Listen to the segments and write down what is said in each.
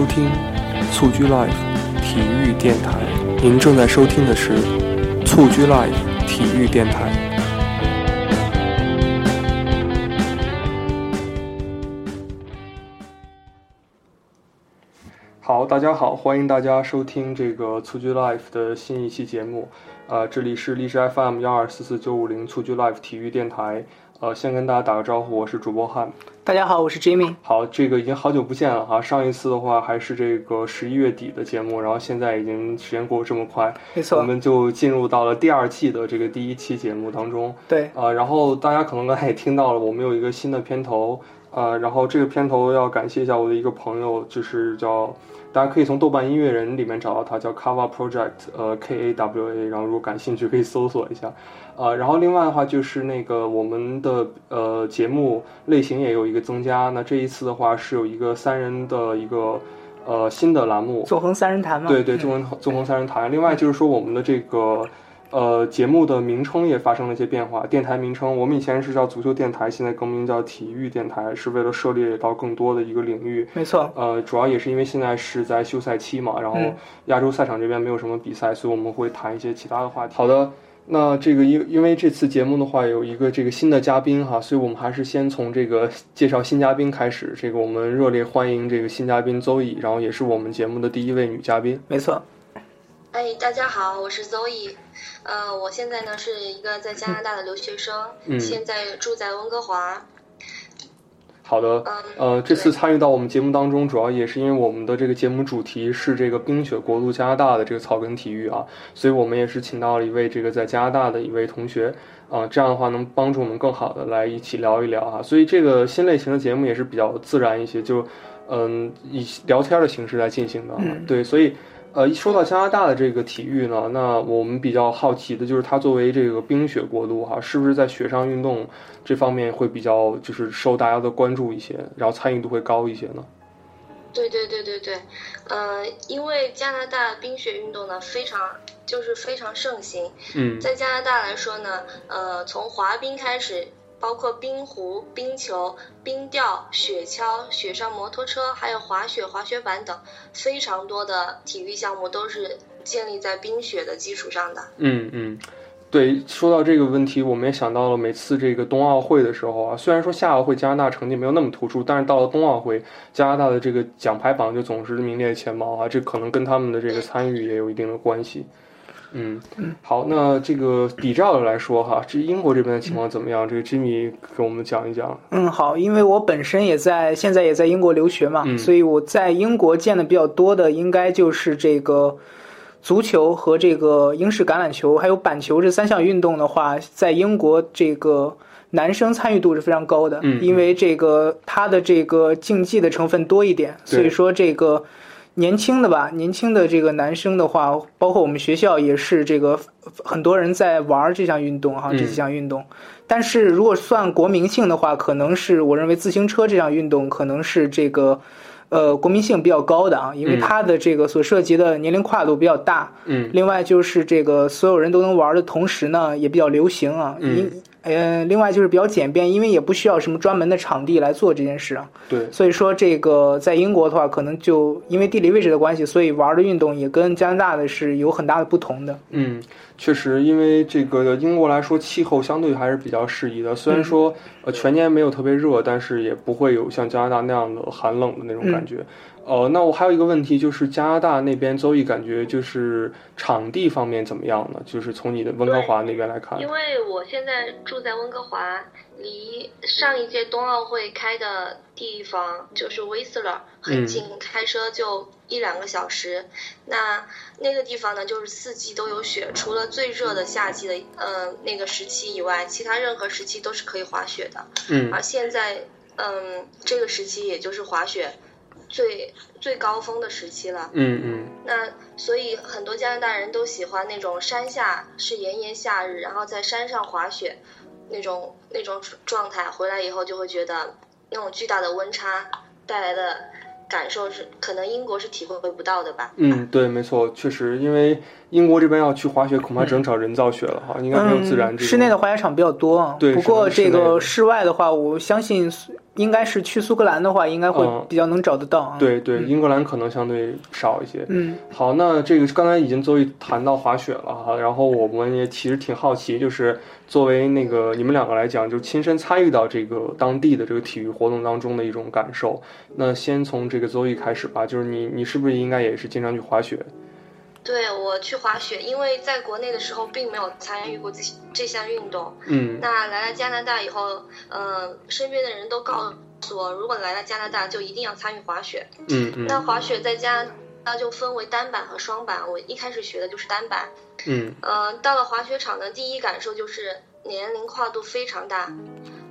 收听蹴鞠 Live 体育电台。您正在收听的是蹴鞠 Live 体育电台。好，大家好，欢迎大家收听这个蹴鞠 Live 的新一期节目。呃，这里是荔枝 FM 幺二四四九五零蹴鞠 Live 体育电台。呃，先跟大家打个招呼，我是主播汉。大家好，我是 Jimmy。好，这个已经好久不见了哈。上一次的话还是这个十一月底的节目，然后现在已经时间过得这么快，没错，我们就进入到了第二季的这个第一期节目当中。对，呃，然后大家可能刚才也听到了，我们有一个新的片头，呃，然后这个片头要感谢一下我的一个朋友，就是叫。大家可以从豆瓣音乐人里面找到他，叫 Kava Project，呃，K A W A。然后如果感兴趣，可以搜索一下。呃，然后另外的话就是那个我们的呃节目类型也有一个增加。那这一次的话是有一个三人的一个呃新的栏目，纵横三人谈嘛？对对，纵横纵横三人谈。另外就是说我们的这个。呃，节目的名称也发生了一些变化。电台名称，我们以前是叫足球电台，现在更名叫体育电台，是为了涉猎到更多的一个领域。没错。呃，主要也是因为现在是在休赛期嘛，然后亚洲赛场这边没有什么比赛，所以我们会谈一些其他的话题。好的，那这个因因为这次节目的话有一个这个新的嘉宾哈，所以我们还是先从这个 介绍新嘉宾开始。这个我们热烈欢迎这个新嘉宾 Zoe，然后也是我们节目的第一位女嘉宾。没错。哎，大家好，我是 Zoe。呃，我现在呢是一个在加拿大的留学生，现在住在温哥华。好的，呃，这次参与到我们节目当中，主要也是因为我们的这个节目主题是这个冰雪国度加拿大的这个草根体育啊，所以我们也是请到了一位这个在加拿大的一位同学，啊，这样的话能帮助我们更好的来一起聊一聊哈，所以这个新类型的节目也是比较自然一些，就嗯以聊天的形式来进行的，对，所以。呃，一说到加拿大的这个体育呢，那我们比较好奇的就是它作为这个冰雪国度哈，是不是在雪上运动这方面会比较就是受大家的关注一些，然后参与度会高一些呢？对对对对对，呃，因为加拿大冰雪运动呢非常就是非常盛行，嗯，在加拿大来说呢，呃，从滑冰开始。包括冰壶、冰球、冰钓、雪橇、雪上摩托车，还有滑雪、滑雪板等非常多的体育项目都是建立在冰雪的基础上的。嗯嗯，对，说到这个问题，我们也想到了每次这个冬奥会的时候啊，虽然说夏奥会加拿大成绩没有那么突出，但是到了冬奥会，加拿大的这个奖牌榜就总是名列前茅啊，这可能跟他们的这个参与也有一定的关系。嗯，好，那这个比照的来说哈，这英国这边的情况怎么样？这个 Jimmy 给我们讲一讲。嗯，好，因为我本身也在现在也在英国留学嘛，所以我在英国见的比较多的应该就是这个足球和这个英式橄榄球还有板球这三项运动的话，在英国这个男生参与度是非常高的，嗯因为这个他的这个竞技的成分多一点，所以说这个。年轻的吧，年轻的这个男生的话，包括我们学校也是这个很多人在玩这项运动哈，这几项运动。但是如果算国民性的话，可能是我认为自行车这项运动可能是这个呃国民性比较高的啊，因为它的这个所涉及的年龄跨度比较大。嗯。另外就是这个所有人都能玩的同时呢，也比较流行啊。嗯。呃，另外就是比较简便，因为也不需要什么专门的场地来做这件事啊。对。所以说，这个在英国的话，可能就因为地理位置的关系，所以玩的运动也跟加拿大的是有很大的不同的。嗯，确实，因为这个英国来说，气候相对还是比较适宜的。虽然说呃全年没有特别热，但是也不会有像加拿大那样的寒冷的那种感觉。呃，那我还有一个问题，就是加拿大那边周易感觉就是场地方面怎么样呢？就是从你的温哥华那边来看。因为我现在住在温哥华，离上一届冬奥会开的地方就是 Whistler 很近，开车就一两个小时。那那个地方呢，就是四季都有雪，除了最热的夏季的呃那个时期以外，其他任何时期都是可以滑雪的。嗯。而现在，嗯，这个时期也就是滑雪。最最高峰的时期了，嗯嗯，那所以很多加拿大人都喜欢那种山下是炎炎夏日，然后在山上滑雪，那种那种状态，回来以后就会觉得那种巨大的温差带来的感受是可能英国是体会不到的吧？嗯，对，没错，确实，因为英国这边要去滑雪，恐怕只能找人造雪了哈，应该没有自然。室内的滑雪场比较多，对，不过这个室外的话，我相信。应该是去苏格兰的话，应该会比较能找得到。对对，英格兰可能相对少一些。嗯，好，那这个刚才已经作为谈到滑雪了哈，然后我们也其实挺好奇，就是作为那个你们两个来讲，就亲身参与到这个当地的这个体育活动当中的一种感受。那先从这个 Zoe 开始吧，就是你你是不是应该也是经常去滑雪？对我去滑雪，因为在国内的时候并没有参与过这这项运动。嗯。那来了加拿大以后，嗯，身边的人都告诉我，如果来了加拿大就一定要参与滑雪。嗯嗯。那滑雪在加拿大就分为单板和双板，我一开始学的就是单板。嗯。嗯，到了滑雪场的第一感受就是年龄跨度非常大。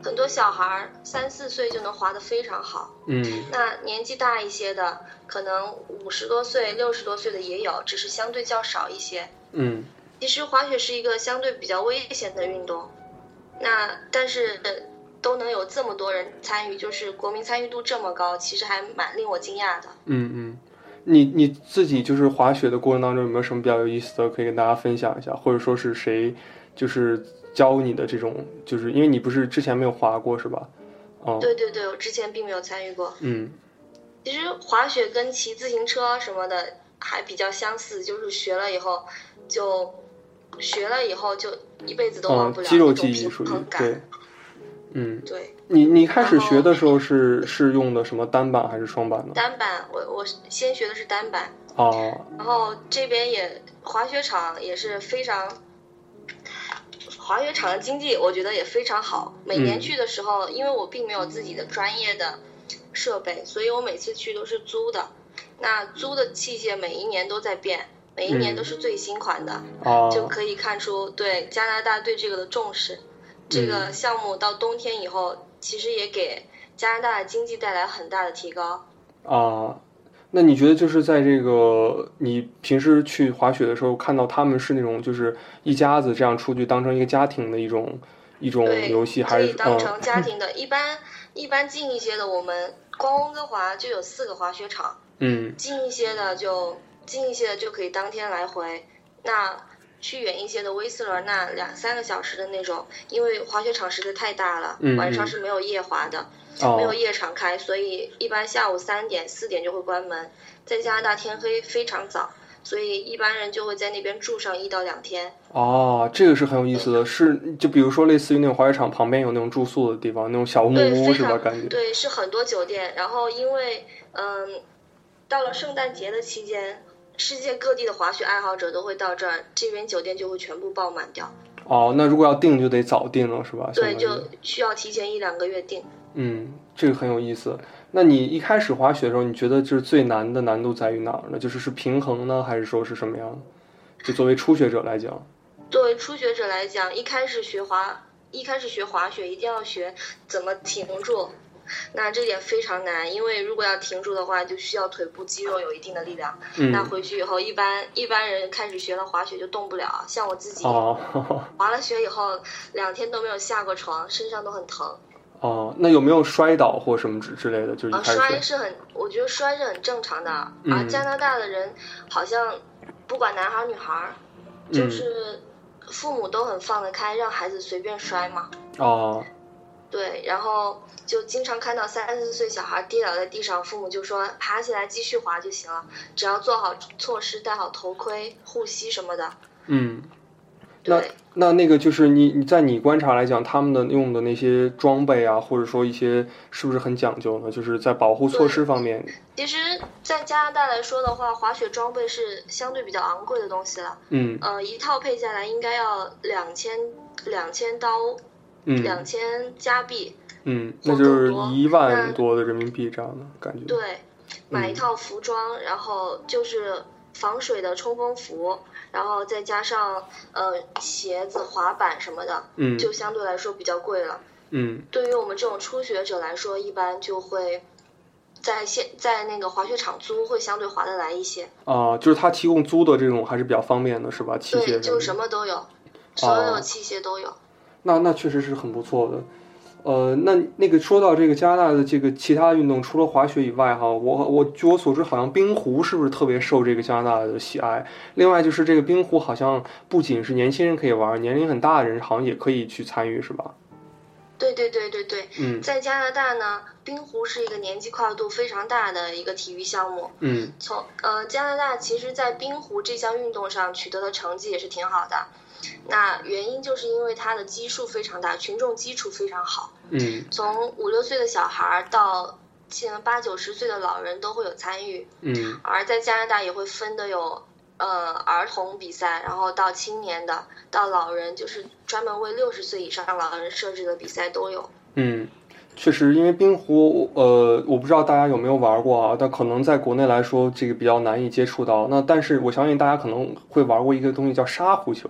很多小孩儿三四岁就能滑得非常好，嗯，那年纪大一些的，可能五十多岁、六十多岁的也有，只是相对较少一些，嗯。其实滑雪是一个相对比较危险的运动，那但是都能有这么多人参与，就是国民参与度这么高，其实还蛮令我惊讶的。嗯嗯，你你自己就是滑雪的过程当中有没有什么比较有意思的可以跟大家分享一下，或者说是谁就是。教你的这种，就是因为你不是之前没有滑过是吧？哦，对对对，我之前并没有参与过。嗯，其实滑雪跟骑自行车什么的还比较相似，就是学了以后就学了以后就一辈子都忘不了肌肉记忆属于对。嗯，对。你你开始学的时候是是用的什么单板还是双板呢？单板，我我先学的是单板。哦。然后这边也滑雪场也是非常。滑雪场的经济我觉得也非常好。每年去的时候，因为我并没有自己的专业的设备，所以我每次去都是租的。那租的器械每一年都在变，每一年都是最新款的，就可以看出对加拿大对这个的重视。这个项目到冬天以后，其实也给加拿大的经济带来很大的提高。啊。那你觉得就是在这个你平时去滑雪的时候，看到他们是那种就是一家子这样出去当成一个家庭的一种一种游戏，还是当成家庭的？一般一般近一些的，我们光温哥华就有四个滑雪场，嗯，近一些的就近一些的就可以当天来回。那去远一些的威斯勒，那两三个小时的那种，因为滑雪场实在太大了，晚上是没有夜滑的。没有夜场开，所以一般下午三点四点就会关门。在加拿大天黑非常早，所以一般人就会在那边住上一到两天。哦，这个是很有意思的，是就比如说类似于那种滑雪场旁边有那种住宿的地方，那种小木屋是吧？感觉对，是很多酒店。然后因为嗯，到了圣诞节的期间，世界各地的滑雪爱好者都会到这儿，这边酒店就会全部爆满掉。哦，那如果要定就得早定了是吧？对，就需要提前一两个月定。嗯，这个很有意思。那你一开始滑雪的时候，你觉得就是最难的难度在于哪儿呢？就是是平衡呢，还是说是什么样？就作为初学者来讲，作为初学者来讲，一开始学滑，一开始学滑雪，一定要学怎么停住。那这点非常难，因为如果要停住的话，就需要腿部肌肉有一定的力量。那回去以后，一般一般人开始学了滑雪就动不了。像我自己，哦 滑了雪以后，两天都没有下过床，身上都很疼。哦，那有没有摔倒或什么之之类的？就是啊，摔是很，我觉得摔是很正常的。啊，加拿大的人好像不管男孩女孩，就是父母都很放得开，让孩子随便摔嘛。哦。对，然后就经常看到三四岁小孩跌倒在地上，父母就说爬起来继续滑就行了，只要做好措施，戴好头盔、护膝什么的。嗯。那那那个就是你你在你观察来讲，他们的用的那些装备啊，或者说一些是不是很讲究呢？就是在保护措施方面。其实，在加拿大来说的话，滑雪装备是相对比较昂贵的东西了。嗯。呃，一套配下来应该要两千两千刀，两千加币。嗯，那就是一万多的人民币这样的感觉。对，买一套服装，然后就是防水的冲锋服。然后再加上呃鞋子、滑板什么的，嗯，就相对来说比较贵了。嗯，对于我们这种初学者来说，一般就会在现在那个滑雪场租，会相对划得来一些。啊，就是他提供租的这种还是比较方便的，是吧？器械对，就什么都有，所有器械都有。那那确实是很不错的。呃，那那个说到这个加拿大的这个其他运动，除了滑雪以外，哈，我我据我所知，好像冰壶是不是特别受这个加拿大的喜爱？另外就是这个冰壶好像不仅是年轻人可以玩，年龄很大的人好像也可以去参与，是吧？对对对对对，嗯，在加拿大呢，冰壶是一个年纪跨度非常大的一个体育项目。嗯，从呃加拿大其实，在冰壶这项运动上取得的成绩也是挺好的。那原因就是因为它的基数非常大，群众基础非常好。嗯，从五六岁的小孩到近八九十岁的老人都会有参与。嗯，而在加拿大也会分的有呃儿童比赛，然后到青年的，到老人，就是专门为六十岁以上老人设置的比赛都有。嗯。确实，因为冰壶，呃，我不知道大家有没有玩过啊，但可能在国内来说，这个比较难以接触到。那但是我相信大家可能会玩过一个东西叫沙壶球。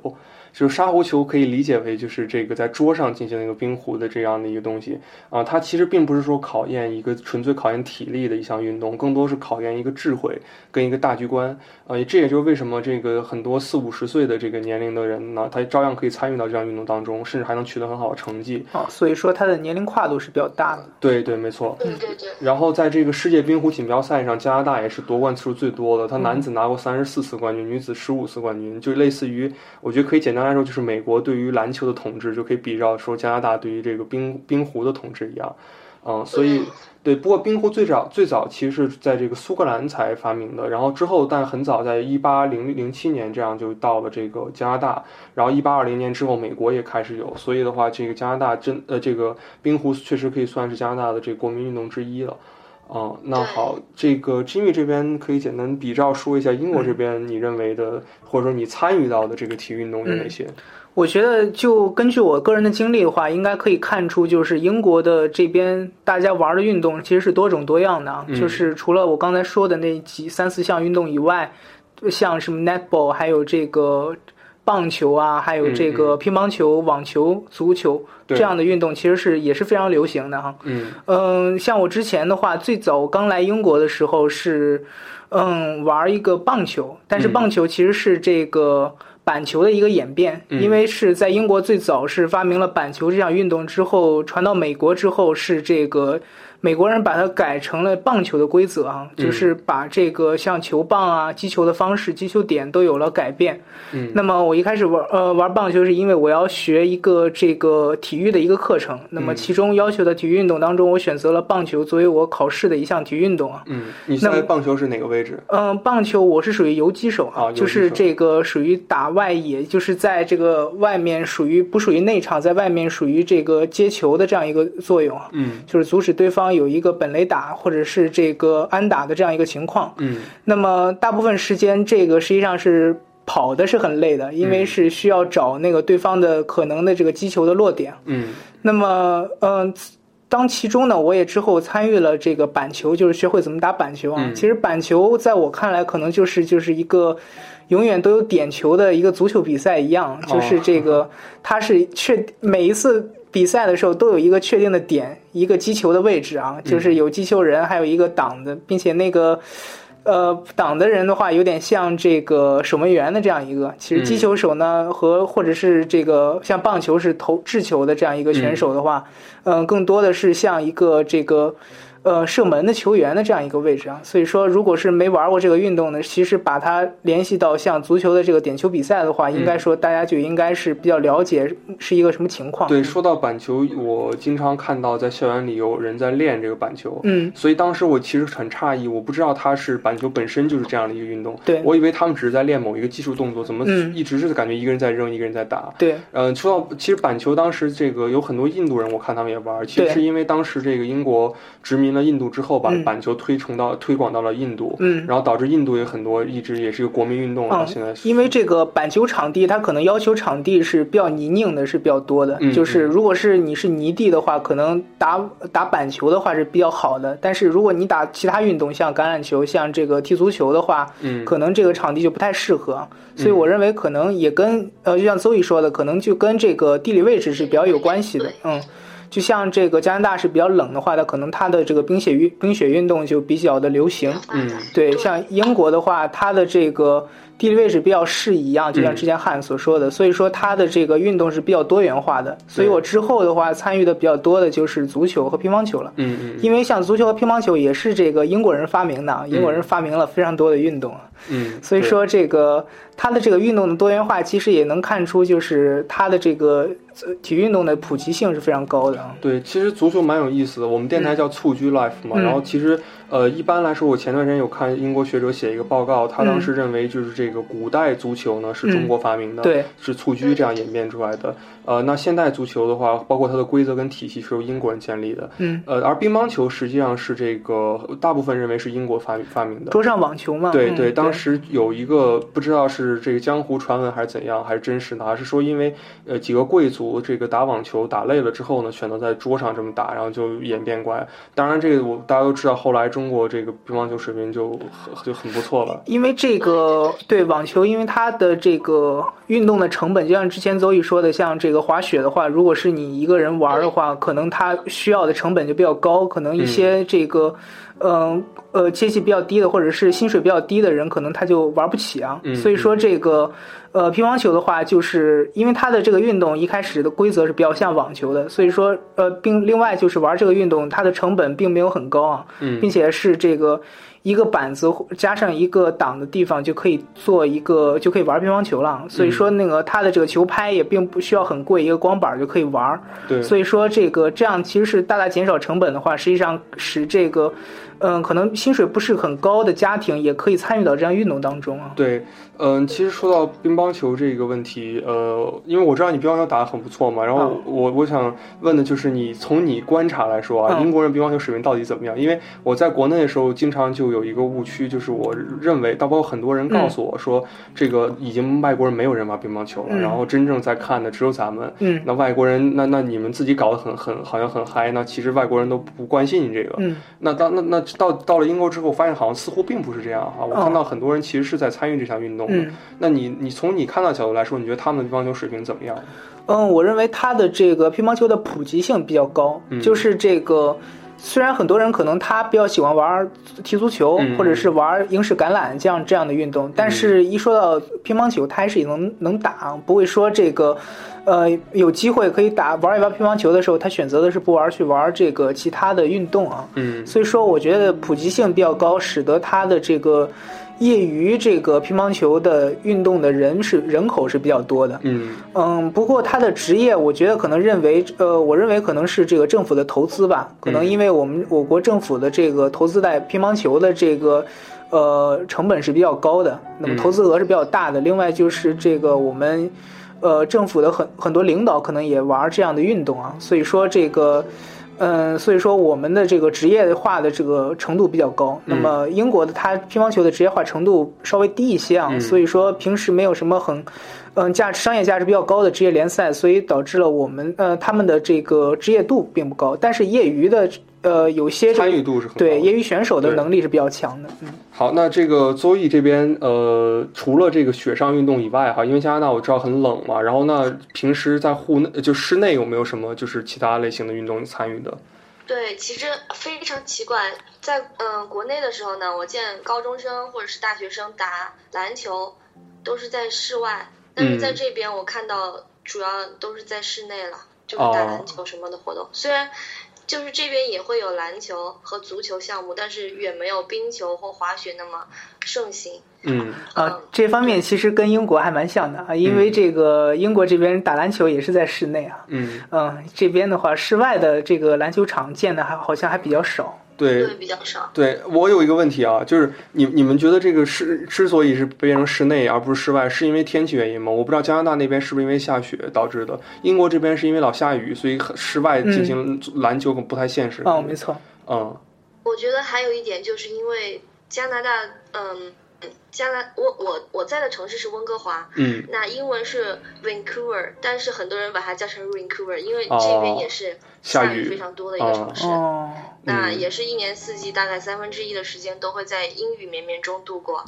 就是沙壶球可以理解为就是这个在桌上进行一个冰壶的这样的一个东西啊，它其实并不是说考验一个纯粹考验体力的一项运动，更多是考验一个智慧跟一个大局观啊。这也就是为什么这个很多四五十岁的这个年龄的人呢，他照样可以参与到这项运动当中，甚至还能取得很好的成绩啊。所以说他的年龄跨度是比较大的。对对，没错。对对对。然后在这个世界冰壶锦标赛上，加拿大也是夺冠次数最多的，他男子拿过三十四次冠军，女子十五次冠军，就类似于我觉得可以简单来说就是美国。对于篮球的统治，就可以比照说加拿大对于这个冰冰壶的统治一样，嗯，所以对。不过冰壶最早最早其实是在这个苏格兰才发明的，然后之后但很早在一八零零七年这样就到了这个加拿大，然后一八二零年之后美国也开始有，所以的话这个加拿大真呃这个冰壶确实可以算是加拿大的这个国民运动之一了。哦，那好，这个 Jimmy 这边可以简单比照说一下英国这边你认为的或者说你参与到的这个体育运动有哪些？我觉得，就根据我个人的经历的话，应该可以看出，就是英国的这边大家玩的运动其实是多种多样的。就是除了我刚才说的那几三四项运动以外，像什么 netball，还有这个棒球啊，还有这个乒乓球、网球、足球这样的运动，其实是也是非常流行的哈。嗯嗯，像我之前的话，最早刚来英国的时候是嗯玩一个棒球，但是棒球其实是这个。板球的一个演变，因为是在英国最早是发明了板球这项运动之后，传到美国之后是这个。美国人把它改成了棒球的规则啊，就是把这个像球棒啊、击球的方式、击球点都有了改变。嗯，那么我一开始玩呃玩棒球是因为我要学一个这个体育的一个课程，那么其中要求的体育运动当中，我选择了棒球作为我考试的一项体育运动啊。嗯，你现在棒球是哪个位置？嗯，棒球我是属于游击手啊，就是这个属于打外野，就是在这个外面属于不属于内场，在外面属于这个接球的这样一个作用啊。嗯，就是阻止对方。有一个本垒打或者是这个安打的这样一个情况，嗯，那么大部分时间这个实际上是跑的是很累的，因为是需要找那个对方的可能的这个击球的落点，嗯，那么嗯，当其中呢，我也之后参与了这个板球，就是学会怎么打板球啊。其实板球在我看来，可能就是就是一个永远都有点球的一个足球比赛一样，就是这个它是确每一次。比赛的时候都有一个确定的点，一个击球的位置啊，就是有击球人，还有一个挡的，并且那个，呃，挡的人的话有点像这个守门员的这样一个。其实击球手呢和或者是这个像棒球是投掷球的这样一个选手的话，嗯，更多的是像一个这个。呃，射门的球员的这样一个位置啊，所以说，如果是没玩过这个运动的，其实把它联系到像足球的这个点球比赛的话，应该说大家就应该是比较了解是一个什么情况。对，说到板球，我经常看到在校园里有人在练这个板球，嗯，所以当时我其实很诧异，我不知道它是板球本身就是这样的一个运动，对。我以为他们只是在练某一个技术动作，怎么一直是感觉一个人在扔，一个人在打？对，嗯，说到其实板球，当时这个有很多印度人，我看他们也玩，其实是因为当时这个英国殖民了印度之后把。板球推崇到推广到了印度，嗯，然后导致印度有很多一直也是一个国民运动啊。现在因为这个板球场地，它可能要求场地是比较泥泞的，是比较多的。就是如果是你是泥地的话，可能打打板球的话是比较好的。但是如果你打其他运动，像橄榄球、像这个踢足球的话，嗯，可能这个场地就不太适合。所以我认为可能也跟呃，就像邹毅说的，可能就跟这个地理位置是比较有关系的。嗯。就像这个加拿大是比较冷的话，它可能它的这个冰雪运冰雪运动就比较的流行。嗯，对，像英国的话，它的这个。地理位置比较适宜啊，就像之前汉所说的，所以说它的这个运动是比较多元化的。所以我之后的话参与的比较多的就是足球和乒乓球了。嗯嗯。因为像足球和乒乓球也是这个英国人发明的，英国人发明了非常多的运动。嗯。所以说这个它的这个运动的多元化，其实也能看出就是它的这个体育运动的普及性是非常高的。对，其实足球蛮有意思的。我们电台叫蹴鞠 Life 嘛，然后其实呃，一般来说，我前段时间有看英国学者写一个报告，他当时认为就是这个古代足球呢是中国发明的，对，是蹴鞠这样演变出来的。呃，那现代足球的话，包括它的规则跟体系是由英国人建立的。嗯。呃，而乒乓球实际上是这个大部分认为是英国发发明的。桌上网球嘛。对对，当时有一个不知道是这个江湖传闻还是怎样，还是真实的，是说因为呃几个贵族这个打网球打累了之后呢，选择在桌上这么打，然后就演变过来。当然，这个我大家都知道，后来中国这个乒乓球水平就就很不错了。因为这个对网球，因为它的这个运动的成本，就像之前邹毅说的，像这个滑雪的话，如果是你一个人玩的话，可能它需要的成本就比较高，可能一些这个。嗯嗯呃，阶级比较低的，或者是薪水比较低的人，可能他就玩不起啊。所以说这个，呃，乒乓球的话，就是因为它的这个运动一开始的规则是比较像网球的，所以说呃，并另外就是玩这个运动，它的成本并没有很高啊，并且是这个。一个板子加上一个挡的地方就可以做一个就可以玩乒乓球了，所以说那个它的这个球拍也并不需要很贵，一个光板就可以玩。对，所以说这个这样其实是大大减少成本的话，实际上使这个嗯可能薪水不是很高的家庭也可以参与到这项运动当中啊。对。嗯，其实说到乒乓球这个问题，呃，因为我知道你乒乓球打得很不错嘛，然后我我想问的就是你从你观察来说啊，英国人乒乓球水平到底怎么样？因为我在国内的时候，经常就有一个误区，就是我认为，包括很多人告诉我说，这个已经外国人没有人玩乒乓球了，然后真正在看的只有咱们。嗯，那外国人，那那你们自己搞得很很好像很嗨，那其实外国人都不关心你这个。嗯，那到那那到到了英国之后，发现好像似乎并不是这样哈，我看到很多人其实是在参与这项运动的。那你。你从你看到角度来说，你觉得他们的乒乓球水平怎么样？嗯，我认为他的这个乒乓球的普及性比较高，就是这个虽然很多人可能他比较喜欢玩踢足球，或者是玩英式橄榄这样这样的运动，但是一说到乒乓球，他还是能能打，不会说这个呃有机会可以打玩一玩乒乓球的时候，他选择的是不玩去玩这个其他的运动啊。嗯，所以说我觉得普及性比较高，使得他的这个。业余这个乒乓球的运动的人是人口是比较多的，嗯。嗯，不过他的职业，我觉得可能认为，呃，我认为可能是这个政府的投资吧，可能因为我们我国政府的这个投资在乒乓球的这个，呃，成本是比较高的，那么投资额是比较大的。另外就是这个我们，呃，政府的很很多领导可能也玩这样的运动啊，所以说这个。嗯，所以说我们的这个职业化的这个程度比较高。那么英国的它乒乓球的职业化程度稍微低一些啊，所以说平时没有什么很，嗯价值商业价值比较高的职业联赛，所以导致了我们呃他们的这个职业度并不高。但是业余的呃有些参与度是很对业余选手的能力是比较强的。嗯。好，那这个邹毅这边，呃，除了这个雪上运动以外，哈，因为加拿大我知道很冷嘛，然后那平时在户内就室内有没有什么就是其他类型的运动参与的？对，其实非常奇怪，在嗯国内的时候呢，我见高中生或者是大学生打篮球都是在室外，但是在这边我看到主要都是在室内了，就是打篮球什么的活动，虽然。就是这边也会有篮球和足球项目，但是远没有冰球或滑雪那么盛行。嗯啊，这方面其实跟英国还蛮像的啊，因为这个英国这边打篮球也是在室内啊。嗯嗯，这边的话，室外的这个篮球场建的还好像还比较少。对，比较少。对我有一个问题啊，就是你你们觉得这个室之所以是变成室内而不是室外，是因为天气原因吗？我不知道加拿大那边是不是因为下雪导致的，英国这边是因为老下雨，所以室外进行篮球不太现实。哦，没错。嗯，我觉得还有一点就是因为加拿大，嗯。加拿我我我在的城市是温哥华，嗯，那英文是 Vancouver，但是很多人把它叫成 Vancouver，因为这边也是下雨非常多的一个城市，哦，那也是一年四季大概三分之一的时间都会在阴雨绵绵中度过，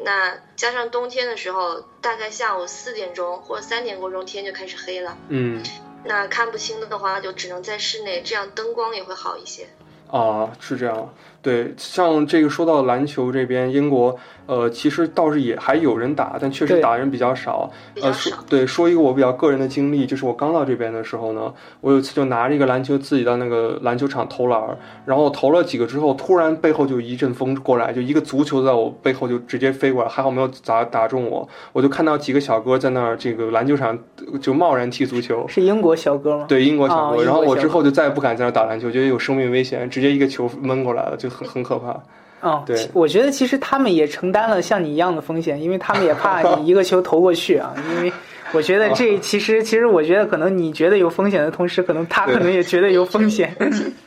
那加上冬天的时候，大概下午四点钟或者三点多钟天就开始黑了，嗯，那看不清的话就只能在室内，这样灯光也会好一些。哦，是这样。对，像这个说到篮球这边，英国。呃，其实倒是也还有人打，但确实打人比较少。呃，说对，说一个我比较个人的经历，就是我刚到这边的时候呢，我有一次就拿着一个篮球自己到那个篮球场投篮，然后投了几个之后，突然背后就一阵风过来，就一个足球在我背后就直接飞过来，还好没有砸打中我。我就看到几个小哥在那儿这个篮球场就贸然踢足球，是英国小哥吗？对，英国小哥。然后我之后就再也不敢在那儿打篮球，觉得有生命危险，直接一个球闷过来了，就很很可怕。哦，对，我觉得其实他们也承担了像你一样的风险，因为他们也怕你一个球投过去啊。因为我觉得这其实，其实我觉得可能你觉得有风险的同时，可能他可能也觉得有风险。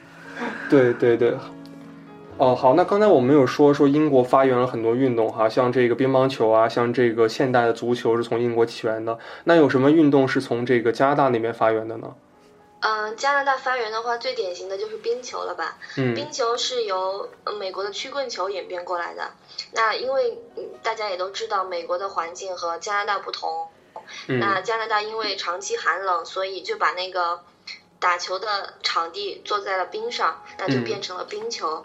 对对对，哦，好，那刚才我们有说说英国发源了很多运动哈，像这个乒乓球啊，像这个现代的足球是从英国起源的。那有什么运动是从这个加拿大那边发源的呢？嗯，加拿大发源的话，最典型的就是冰球了吧？嗯，冰球是由美国的曲棍球演变过来的。那因为大家也都知道，美国的环境和加拿大不同。那加拿大因为长期寒冷，所以就把那个打球的场地做在了冰上，那就变成了冰球。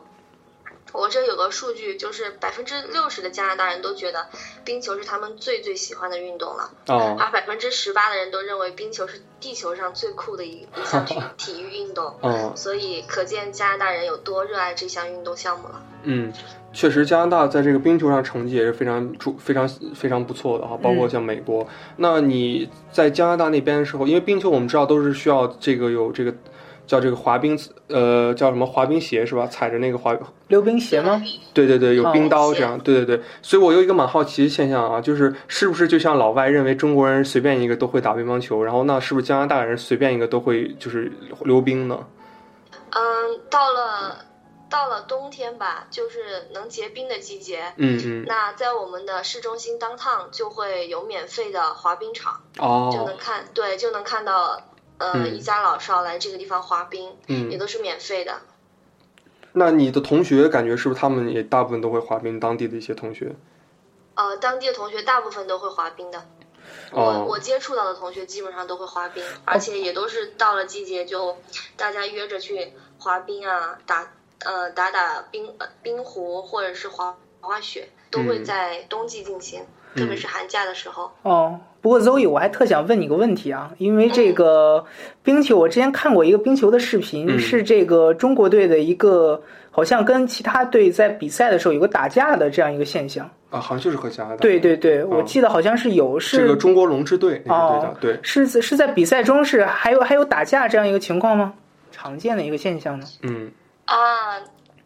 我这有个数据，就是百分之六十的加拿大人都觉得冰球是他们最最喜欢的运动了，而百分之十八的人都认为冰球是地球上最酷的一一项体体育运动。所以可见加拿大人有多热爱这项运动项目了。嗯，确实，加拿大在这个冰球上成绩也是非常出非常非常不错的哈，包括像美国。那你在加拿大那边的时候，因为冰球我们知道都是需要这个有这个。叫这个滑冰，呃，叫什么滑冰鞋是吧？踩着那个滑溜冰鞋吗？对对对，有冰刀这样。对对对，所以我有一个蛮好奇的现象啊，就是是不是就像老外认为中国人随便一个都会打乒乓球，然后那是不是加拿大人随便一个都会就是溜冰呢？嗯，到了到了冬天吧，就是能结冰的季节。嗯嗯。那在我们的市中心当趟就会有免费的滑冰场，哦，就能看对，就能看到。呃，一家老少来这个地方滑冰，嗯，也都是免费的。那你的同学感觉是不是他们也大部分都会滑冰？当地的一些同学？呃，当地的同学大部分都会滑冰的。我我接触到的同学基本上都会滑冰，而且也都是到了季节就大家约着去滑冰啊，打呃打打冰冰壶或者是滑滑雪，都会在冬季进行。特别是寒假的时候。哦，不过 Zoe，我还特想问你个问题啊，因为这个冰球，我之前看过一个冰球的视频，是这个中国队的一个，好像跟其他队在比赛的时候有个打架的这样一个现象。啊，好像就是和加拿大。对对对，我记得好像是有是这个中国龙之队那个队的，对，是是在比赛中是还有还有打架这样一个情况吗？常见的一个现象呢？嗯啊。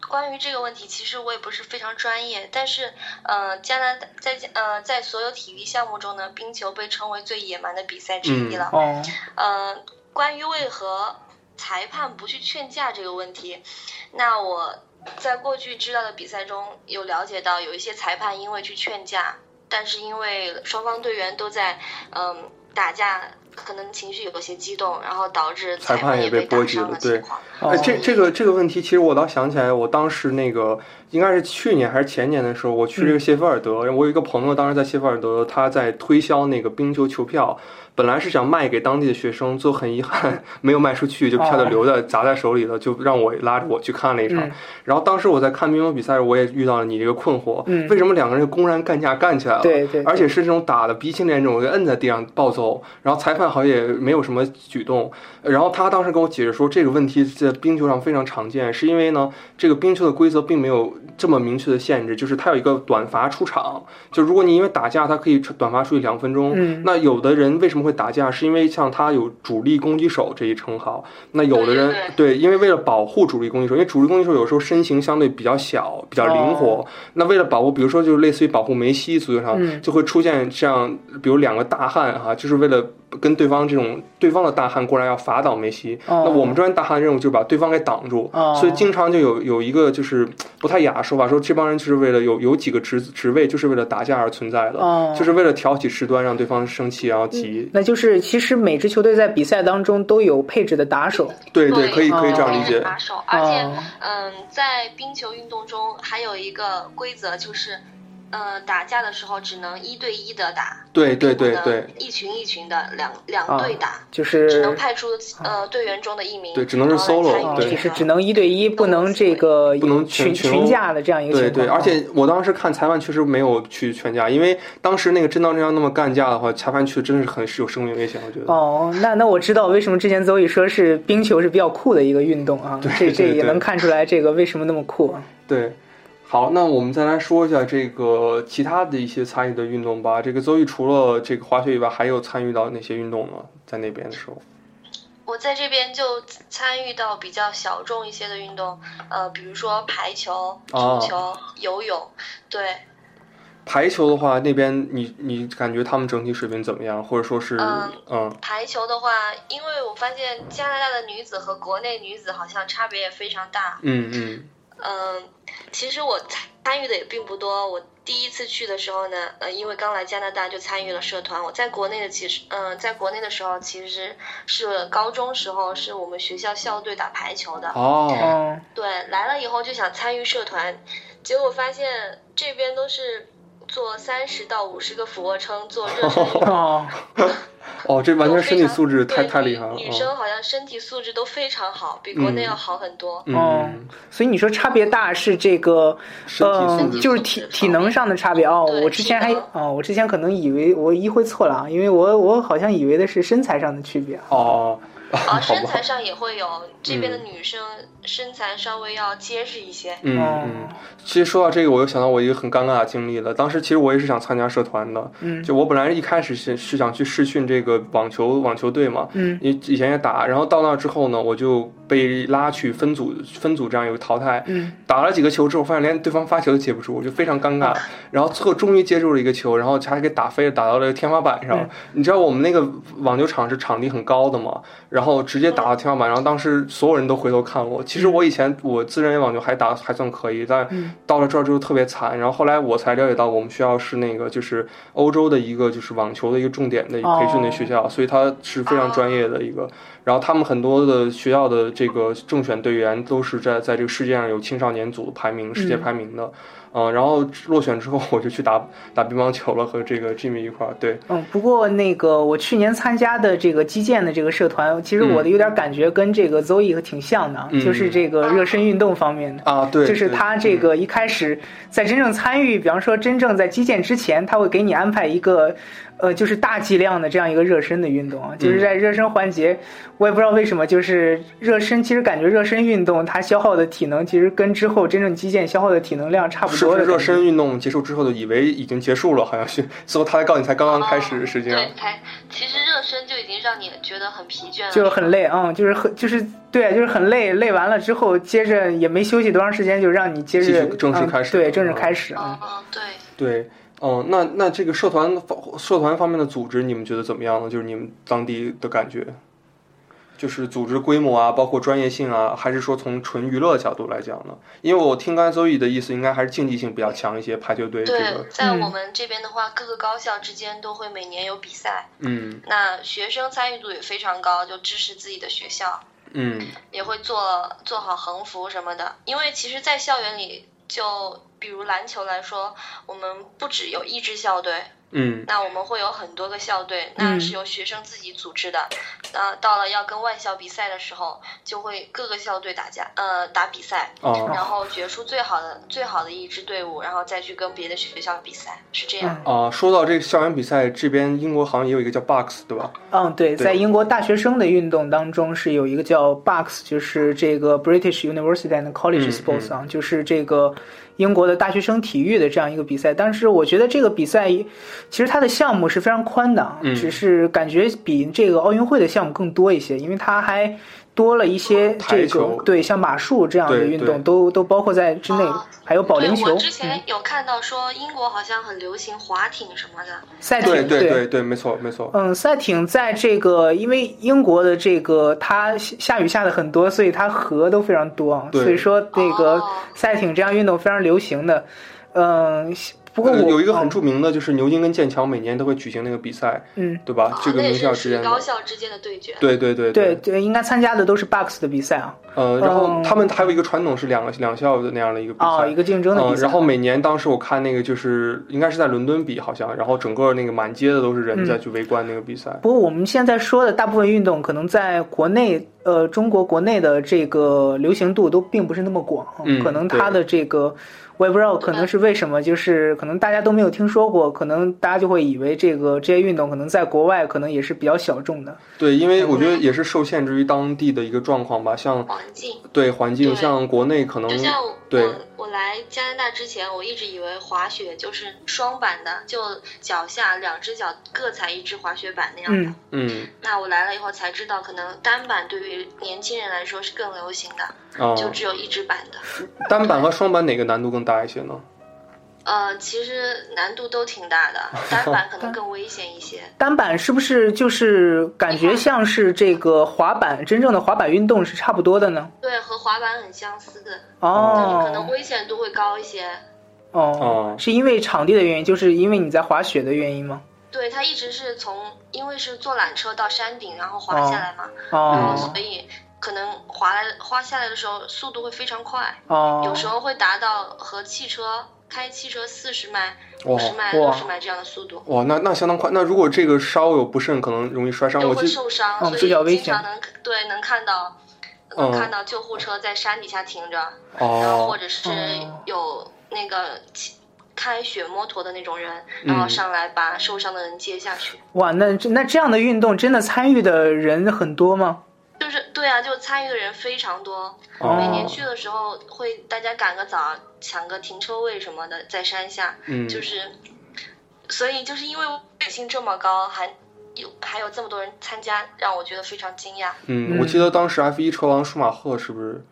关于这个问题，其实我也不是非常专业，但是，呃，加拿大在呃在所有体育项目中呢，冰球被称为最野蛮的比赛之一了。哦。呃，关于为何裁判不去劝架这个问题，那我在过去知道的比赛中有了解到，有一些裁判因为去劝架，但是因为双方队员都在嗯打架。可能情绪有些激动，然后导致裁判也被波及了。对，哎，这这个这个问题，其实我倒想起来，我当时那个应该是去年还是前年的时候，我去这个谢菲尔德，我有一个朋友当时在谢菲尔德，他在推销那个冰球球票。本来是想卖给当地的学生，最后很遗憾没有卖出去，就票就留在砸在手里了，就让我拉着我去看了一场。然后当时我在看冰球比赛时，我也遇到了你这个困惑：为什么两个人公然干架干起来了？对对，而且是这种打的鼻青脸肿，就摁在地上暴揍，然后裁判好像也没有什么举动。然后他当时跟我解释说，这个问题在冰球上非常常见，是因为呢，这个冰球的规则并没有这么明确的限制，就是它有一个短罚出场，就如果你因为打架，它可以短罚出去两分钟。那有的人为什么？会打架是因为像他有主力攻击手这一称号，那有的人对，因为为了保护主力攻击手，因为主力攻击手有时候身形相对比较小，比较灵活，那为了保护，比如说就是类似于保护梅西，足球上就会出现像比如两个大汉哈，就是为了。跟对方这种对方的大汉过来要罚倒梅西，那我们这边大汉的任务就是把对方给挡住，所以经常就有有一个就是不太雅的说法，说这帮人就是为了有有几个职职位就是为了打架而存在的，就是为了挑起事端，让对方生气然后急。那就是其实每支球队在比赛当中都有配置的打手，对对，可以可以这样理解。打手，而且嗯，在冰球运动中还有一个规则就是。呃，打架的时候只能一对一的打，对对对对，一群一群的两两队打，就是只能派出呃队员中的一名，对，只能是 solo，对，就是只能一对一，不能这个不能群群架的这样一个情况。对对，而且我当时看裁判确实没有去劝架，因为当时那个真当真要那么干架的话，裁判去真的是很是有生命危险，我觉得。哦，那那我知道为什么之前邹宇说是冰球是比较酷的一个运动啊，这这也能看出来这个为什么那么酷啊。对。好，那我们再来说一下这个其他的一些参与的运动吧。这个邹毅除了这个滑雪以外，还有参与到哪些运动呢？在那边的时候，我在这边就参与到比较小众一些的运动，呃，比如说排球、足球、游泳。对，排球的话，那边你你感觉他们整体水平怎么样？或者说是嗯，排球的话，因为我发现加拿大的女子和国内女子好像差别也非常大。嗯嗯。嗯，其实我参与的也并不多。我第一次去的时候呢，呃，因为刚来加拿大就参与了社团。我在国内的其实，嗯，在国内的时候其实是高中时候是我们学校校队打排球的。哦。对，来了以后就想参与社团，结果发现这边都是做三十到五十个俯卧撑做热身运动。哦，这完全身体素质太太厉害了。女生好像身体素质都非常好，比国内要好很多。嗯，所以你说差别大是这个，呃，就是体体能上的差别哦。我之前还哦，我之前可能以为我一会错了啊，因为我我好像以为的是身材上的区别。哦。啊，身材上也会有，这边的女生身材稍微要结实一些。嗯嗯，其实说到这个，我又想到我一个很尴尬的经历了。当时其实我也是想参加社团的，嗯，就我本来一开始是是想去试训这个网球网球队嘛，嗯，以以前也打，然后到那之后呢，我就。被拉去分组，分组这样有个淘汰，嗯，打了几个球之后，发现连对方发球都接不住，我就非常尴尬。然后最后终于接住了一个球，然后还给打飞了，打到了天花板上。你知道我们那个网球场是场地很高的嘛？然后直接打到天花板，然后当时所有人都回头看我。其实我以前我自认为网球还打还算可以，但到了这儿之后特别惨。然后后来我才了解到，我们学校是那个就是欧洲的一个就是网球的一个重点的培训的学校，所以它是非常专业的一个。然后他们很多的学校的这个正选队员都是在在这个世界上有青少年组排名、世界排名的。嗯，然后落选之后，我就去打打乒乓球了，和这个 Jimmy 一块儿。对，嗯，不过那个我去年参加的这个击剑的这个社团，其实我的有点感觉跟这个 Zoe 挺像的，就是这个热身运动方面的啊，对，就是他这个一开始在真正参与，比方说真正在击剑之前，他会给你安排一个。呃，就是大剂量的这样一个热身的运动啊，就是在热身环节，我也不知道为什么，就是热身，其实感觉热身运动它消耗的体能，其实跟之后真正击剑消耗的体能量差不多。是热身运动结束之后，就以为已经结束了，好像是，最后他才告诉你才刚刚开始，实际上。对，才其实热身就已经让你觉得很疲倦了。就是很累啊，就是很就是对，就是很累，累完了之后，接着也没休息多长时间，就让你接着正式开始，对，正式开始啊。嗯，对。对。哦，那那这个社团方社团方面的组织，你们觉得怎么样呢？就是你们当地的感觉，就是组织规模啊，包括专业性啊，还是说从纯娱乐角度来讲呢？因为我听刚才周易的意思，应该还是竞技性比较强一些。排球队这个，在我们这边的话，各个高校之间都会每年有比赛。嗯，那学生参与度也非常高，就支持自己的学校。嗯，也会做做好横幅什么的，因为其实，在校园里就。比如篮球来说，我们不只有一支校队。嗯，那我们会有很多个校队，那是由学生自己组织的。那到了要跟外校比赛的时候，就会各个校队打架，呃，打比赛，然后决出最好的最好的一支队伍，然后再去跟别的学校比赛，是这样。啊，说到这个校园比赛，这边英国好像也有一个叫 Box，对吧？嗯，对，在英国大学生的运动当中是有一个叫 Box，就是这个 British University and College Sports 啊，就是这个。英国的大学生体育的这样一个比赛，但是我觉得这个比赛其实它的项目是非常宽的，只是感觉比这个奥运会的项目更多一些，因为它还。多了一些这种对像马术这样的运动都都包括在之内，还有保龄球。我之前有看到说英国好像很流行划艇什么的。赛艇对对对对，没错没错。嗯，赛艇在这个因为英国的这个它下雨下的很多，所以它河都非常多，所以说那个赛艇这样运动非常流行的。嗯。不过有一个很著名的就是牛津跟剑桥每年都会举行那个比赛，嗯，对吧？这个名校之间高校之间的对决。对对对对对，应该参加的都是 Bucks 的比赛啊。呃，然后他们还有一个传统是两个两校的那样的一个比赛，一个竞争的比赛。然后每年当时我看那个就是应该是在伦敦比好像，然后整个那个满街的都是人在去围观那个比赛。不过我们现在说的大部分运动，可能在国内呃中国国内的这个流行度都并不是那么广，可能它的这个。我也不知道可能是为什么，就是可能大家都没有听说过，可能大家就会以为这个这些运动可能在国外可能也是比较小众的。对，因为我觉得也是受限制于当地的一个状况吧，像环境，对环境，像国内可能对。我来加拿大之前，我一直以为滑雪就是双板的，就脚下两只脚各踩一只滑雪板那样的。嗯。那我来了以后才知道，可能单板对于年轻人来说是更流行的，就只有一只板的。单板和双板哪个难度更大一些呢？呃，其实难度都挺大的，单板可能更危险一些。单板是不是就是感觉像是这个滑板，真正的滑板运动是差不多的呢？对，和滑板很相似的。哦。可能危险度会高一些。哦。是因为场地的原因，就是因为你在滑雪的原因吗？对，它一直是从，因为是坐缆车到山顶，然后滑下来嘛。哦。然后所以可能滑来滑下来的时候速度会非常快。哦。有时候会达到和汽车。开汽车四十迈、五十迈、六十迈这样的速度，哇，那那相当快。那如果这个稍有不慎，可能容易摔伤，就会受伤，所以经常能对能看到，能看到救护车在山底下停着，然后或者是有那个开雪摩托的那种人，然后上来把受伤的人接下去。哇，那那这样的运动真的参与的人很多吗？就是对啊，就参与的人非常多。每年去的时候，会大家赶个早，抢个停车位什么的，在山下。嗯。就是，所以就是因为水性这么高，还有还有这么多人参加，让我觉得非常惊讶。嗯，我记得当时 F 一车王舒马赫是不是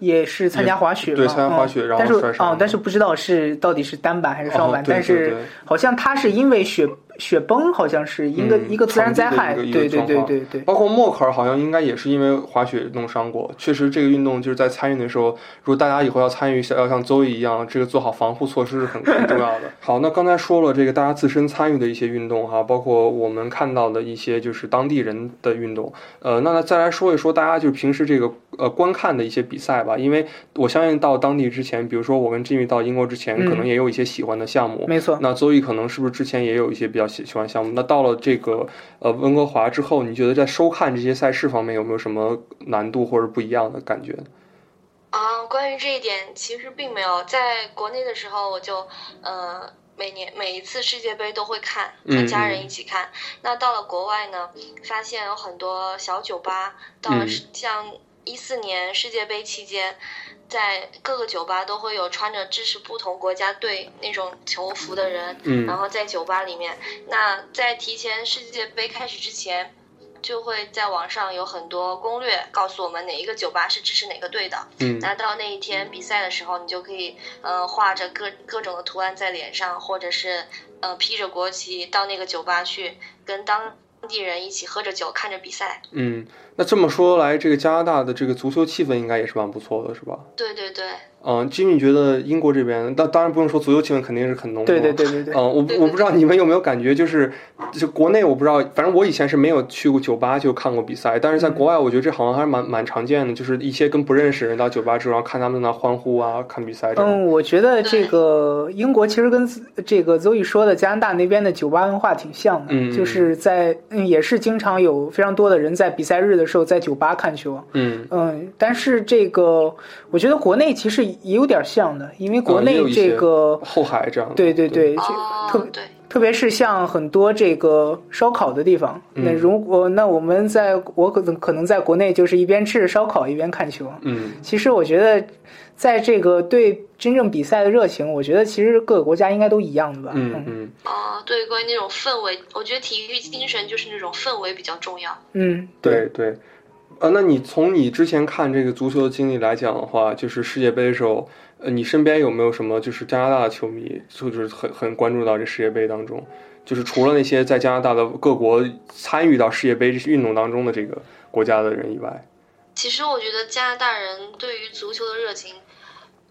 也是参加滑雪？对，参加滑雪，然后摔伤。哦，但是不知道是到底是单板还是双板，但是好像他是因为雪。雪崩好像是一个一个自然灾害，对对对对对。包括默克尔好像应该也是因为滑雪弄伤过。确实，这个运动就是在参与的时候，如果大家以后要参与，要像邹毅一样，这个做好防护措施是很很重要的。好，那刚才说了这个大家自身参与的一些运动哈，包括我们看到的一些就是当地人的运动。呃，那再来说一说大家就是平时这个呃观看的一些比赛吧，因为我相信到当地之前，比如说我跟 Jimmy 到英国之前，可能也有一些喜欢的项目。没错。那邹毅可能是不是之前也有一些比较？喜喜欢项目，那到了这个呃温哥华之后，你觉得在收看这些赛事方面有没有什么难度或者不一样的感觉？啊，关于这一点，其实并没有。在国内的时候，我就呃每年每一次世界杯都会看，和家人一起看。那到了国外呢，发现有很多小酒吧，到了像一四年世界杯期间。在各个酒吧都会有穿着支持不同国家队那种球服的人，然后在酒吧里面。那在提前世界杯开始之前，就会在网上有很多攻略，告诉我们哪一个酒吧是支持哪个队的。嗯那到那一天比赛的时候，你就可以呃画着各各种的图案在脸上，或者是呃披着国旗到那个酒吧去跟当地人一起喝着酒看着比赛。嗯。那这么说来，这个加拿大的这个足球气氛应该也是蛮不错的，是吧？对对对。嗯，Jimmy 觉得英国这边，当当然不用说足球气氛肯定是很浓。对对对对对。嗯，我我不知道你们有没有感觉，就是就国内我不知道，反正我以前是没有去过酒吧就看过比赛，但是在国外我觉得这好像还是蛮蛮常见的，就是一些跟不认识人到酒吧之后看他们那欢呼啊，看比赛。嗯，我觉得这个英国其实跟这个 Zoe 说的加拿大那边的酒吧文化挺像的，就是在嗯也是经常有非常多的人在比赛日的时候在酒吧看球。嗯嗯，但是这个我觉得国内其实也有点。点像的，因为国内这个后海这样，对对对，特对。特别是像很多这个烧烤的地方，那如果那我们在我可能可能在国内就是一边吃着烧烤一边看球，嗯，其实我觉得在这个对真正比赛的热情，我觉得其实各个国家应该都一样的吧，嗯嗯，哦，对，关于那种氛围，我觉得体育精神就是那种氛围比较重要，嗯，对对，呃，那你从你之前看这个足球的经历来讲的话，就是世界杯的时候。呃，你身边有没有什么就是加拿大的球迷，就是很很关注到这世界杯当中？就是除了那些在加拿大的各国参与到世界杯运动当中的这个国家的人以外，其实我觉得加拿大人对于足球的热情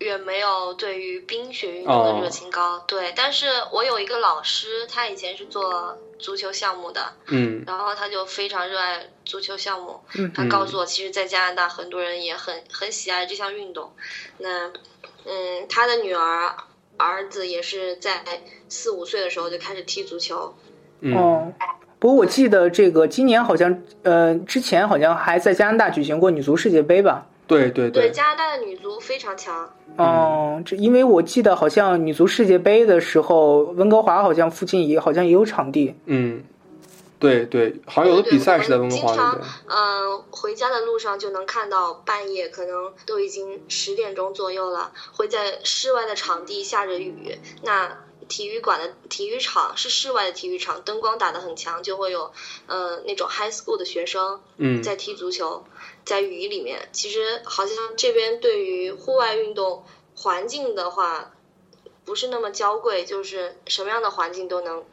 远没有对于冰雪运动的热情高。对，但是我有一个老师，他以前是做足球项目的，嗯，然后他就非常热爱足球项目。嗯，他告诉我，其实，在加拿大很多人也很很喜爱这项运动。那，嗯，他的女儿、儿子也是在四五岁的时候就开始踢足球。哦。不过我记得这个今年好像，呃，之前好像还在加拿大举行过女足世界杯吧？对对对，加拿大的女足非常强。哦，这因为我记得好像女足世界杯的时候，温哥华好像附近也好像也有场地。嗯，对对，好像有的比赛是在温哥华那边。嗯，回家的路上就能看到，半夜可能都已经十点钟左右了，会在室外的场地下着雨。那体育馆的体育场是室外的体育场，灯光打得很强，就会有呃那种 high school 的学生嗯在踢足球，在雨里面。其实好像这边对于户外运动环境的话，不是那么娇贵，就是什么样的环境都能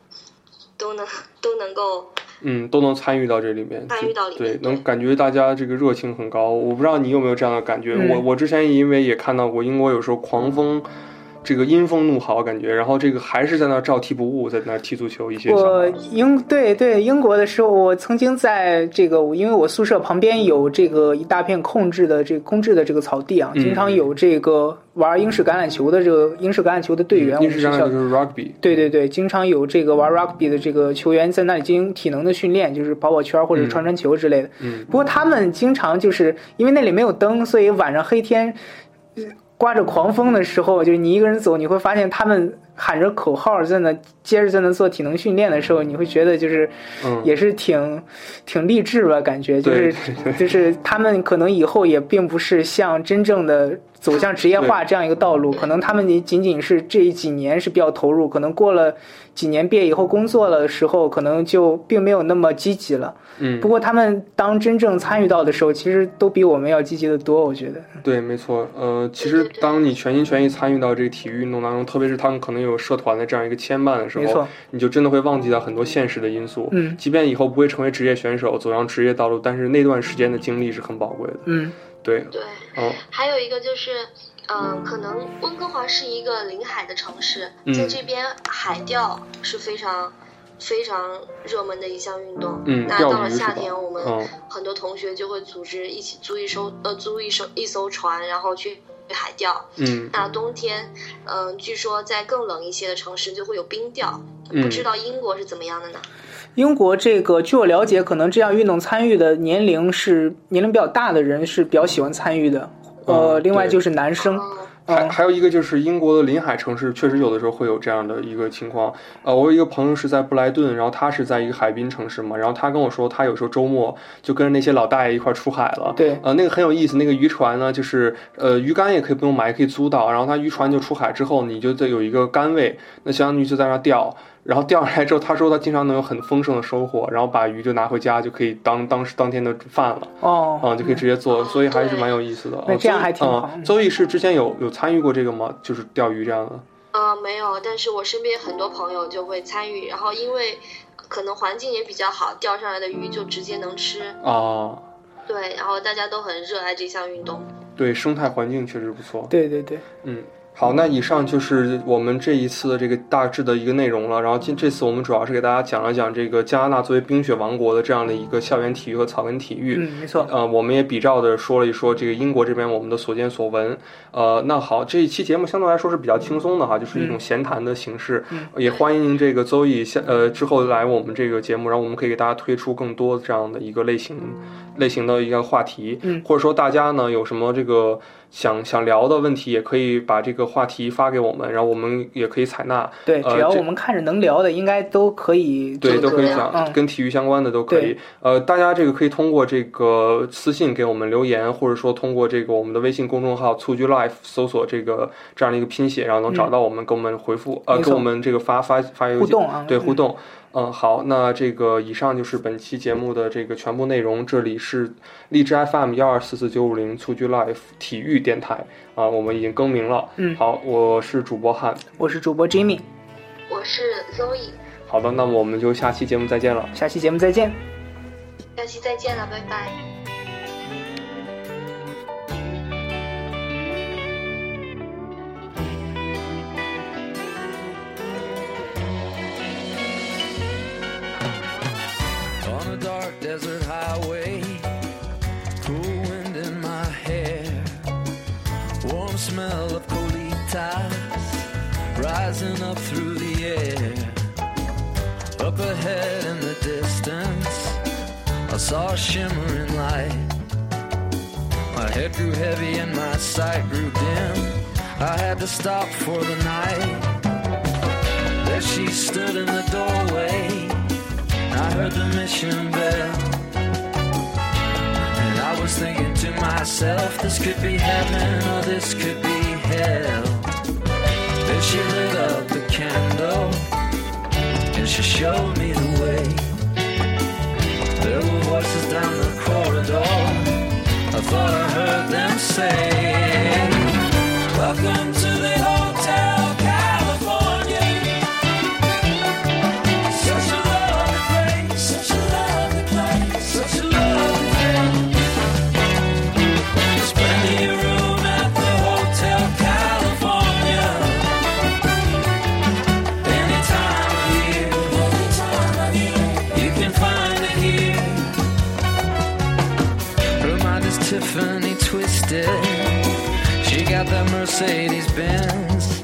都能都能够嗯都能参与到这里面，参与到里面，对，能感觉大家这个热情很高。我不知道你有没有这样的感觉，我我之前因为也看到过英国有时候狂风。这个阴风怒号感觉，然后这个还是在那照踢不误，在那踢足球。一些我英对对英国的时候，我曾经在这个，因为我宿舍旁边有这个一大片空置的这空置的这个草地啊，经常有这个玩英式橄榄球的这个英式橄榄球的队员。英式橄榄球就是 rugby。对对对，经常有这个玩 rugby 的这个球员在那里进行体能的训练，就是跑跑圈或者传传球之类的。嗯。不过他们经常就是因为那里没有灯，所以晚上黑天。刮着狂风的时候，就是你一个人走，你会发现他们喊着口号在那接着在那做体能训练的时候，你会觉得就是，也是挺挺励志吧？感觉就是就是他们可能以后也并不是像真正的走向职业化这样一个道路，可能他们也仅仅是这几年是比较投入，可能过了几年毕业以后工作了的时候，可能就并没有那么积极了。嗯，不过他们当真正参与到的时候，其实都比我们要积极的多。我觉得，对，没错。呃，其实当你全心全意参与到这个体育运动当中，特别是他们可能有社团的这样一个牵绊的时候，你就真的会忘记掉很多现实的因素。嗯，即便以后不会成为职业选手，走上职业道路，但是那段时间的经历是很宝贵的。嗯，对，对。哦，还有一个就是，嗯，可能温哥华是一个临海的城市，在这边海钓是非常。非常热门的一项运动。嗯，那到了夏天，我们很多同学就会组织一起租一艘呃租一艘一艘船，然后去海钓。嗯，那冬天，嗯，据说在更冷一些的城市就会有冰钓。不知道英国是怎么样的呢？英国这个，据我了解，可能这样运动参与的年龄是年龄比较大的人是比较喜欢参与的。呃，另外就是男生。还还有一个就是英国的临海城市，确实有的时候会有这样的一个情况。呃，我有一个朋友是在布莱顿，然后他是在一个海滨城市嘛，然后他跟我说，他有时候周末就跟着那些老大爷一块出海了。对，呃，那个很有意思，那个渔船呢，就是呃鱼竿也可以不用买，也可以租到，然后他渔船就出海之后，你就得有一个杆位，那相当于就在那钓。然后钓上来之后，他说他经常能有很丰盛的收获，然后把鱼就拿回家，就可以当当时当天的饭了。哦，嗯，就可以直接做，所以还是蛮有意思的。那这样还挺好。周易是之前有有参与过这个吗？就是钓鱼这样的？呃，没有，但是我身边很多朋友就会参与，然后因为可能环境也比较好，钓上来的鱼就直接能吃。哦。对，然后大家都很热爱这项运动。对，生态环境确实不错。对对对，嗯。好，那以上就是我们这一次的这个大致的一个内容了。然后今这次我们主要是给大家讲了讲这个加拿大作为冰雪王国的这样的一个校园体育和草根体育。嗯，没错。呃，我们也比照的说了一说这个英国这边我们的所见所闻。呃，那好，这一期节目相对来说是比较轻松的哈，就是一种闲谈的形式。嗯。也欢迎这个邹毅下呃之后来我们这个节目，然后我们可以给大家推出更多这样的一个类型类型的一个话题。嗯。或者说大家呢有什么这个。想想聊的问题，也可以把这个话题发给我们，然后我们也可以采纳。对，只要我们看着能聊的，应该都可以。对，都可以讲，跟体育相关的都可以。呃，大家这个可以通过这个私信给我们留言，或者说通过这个我们的微信公众号“蹴鞠 Life” 搜索这个这样的一个拼写，然后能找到我们，给我们回复，呃，给我们这个发发发邮件。互动啊，对，互动。嗯，好，那这个以上就是本期节目的这个全部内容。这里是荔枝 FM 幺二四四九五零蹴鞠 Life 体育电台啊，我们已经更名了。嗯，好，我是主播汉，我是主播 Jimmy，我是 Zoe。好的，那么我们就下期节目再见了。下期节目再见。下期再见了，拜拜。Desert highway, cool wind in my hair, warm smell of colitas rising up through the air. Up ahead in the distance, I saw a shimmering light. My head grew heavy and my sight grew dim. I had to stop for the night. There she stood in the doorway. I heard the mission bell. And I was thinking to myself, this could be heaven or this could be hell. Then she lit up the candle and she showed me the way. There were voices down the corridor. I thought I heard them say, Welcome to the Hotel Mercedes Benz.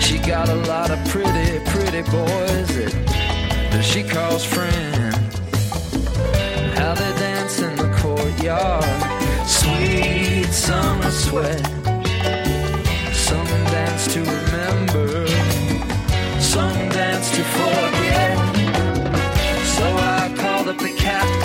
She got a lot of pretty, pretty boys that, that she calls friends. How they dance in the courtyard, sweet summer sweat. Some dance to remember, some dance to forget. So I called up the captain.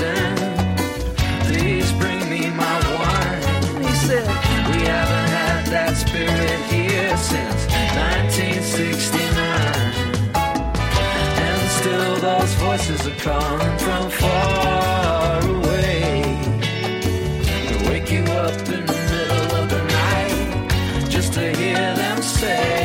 Since 1969. And still those voices are calling from far away. To wake you up in the middle of the night, just to hear them say,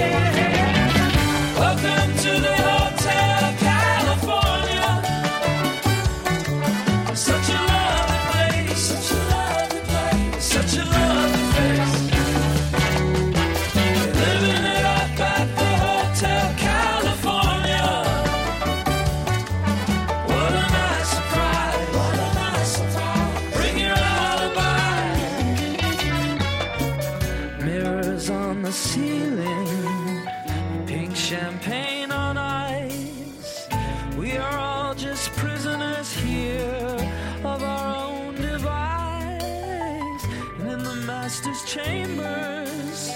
master's chambers,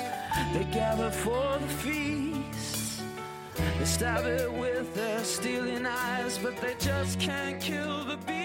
they gather for the feast. They stab it with their steely eyes, but they just can't kill the beast.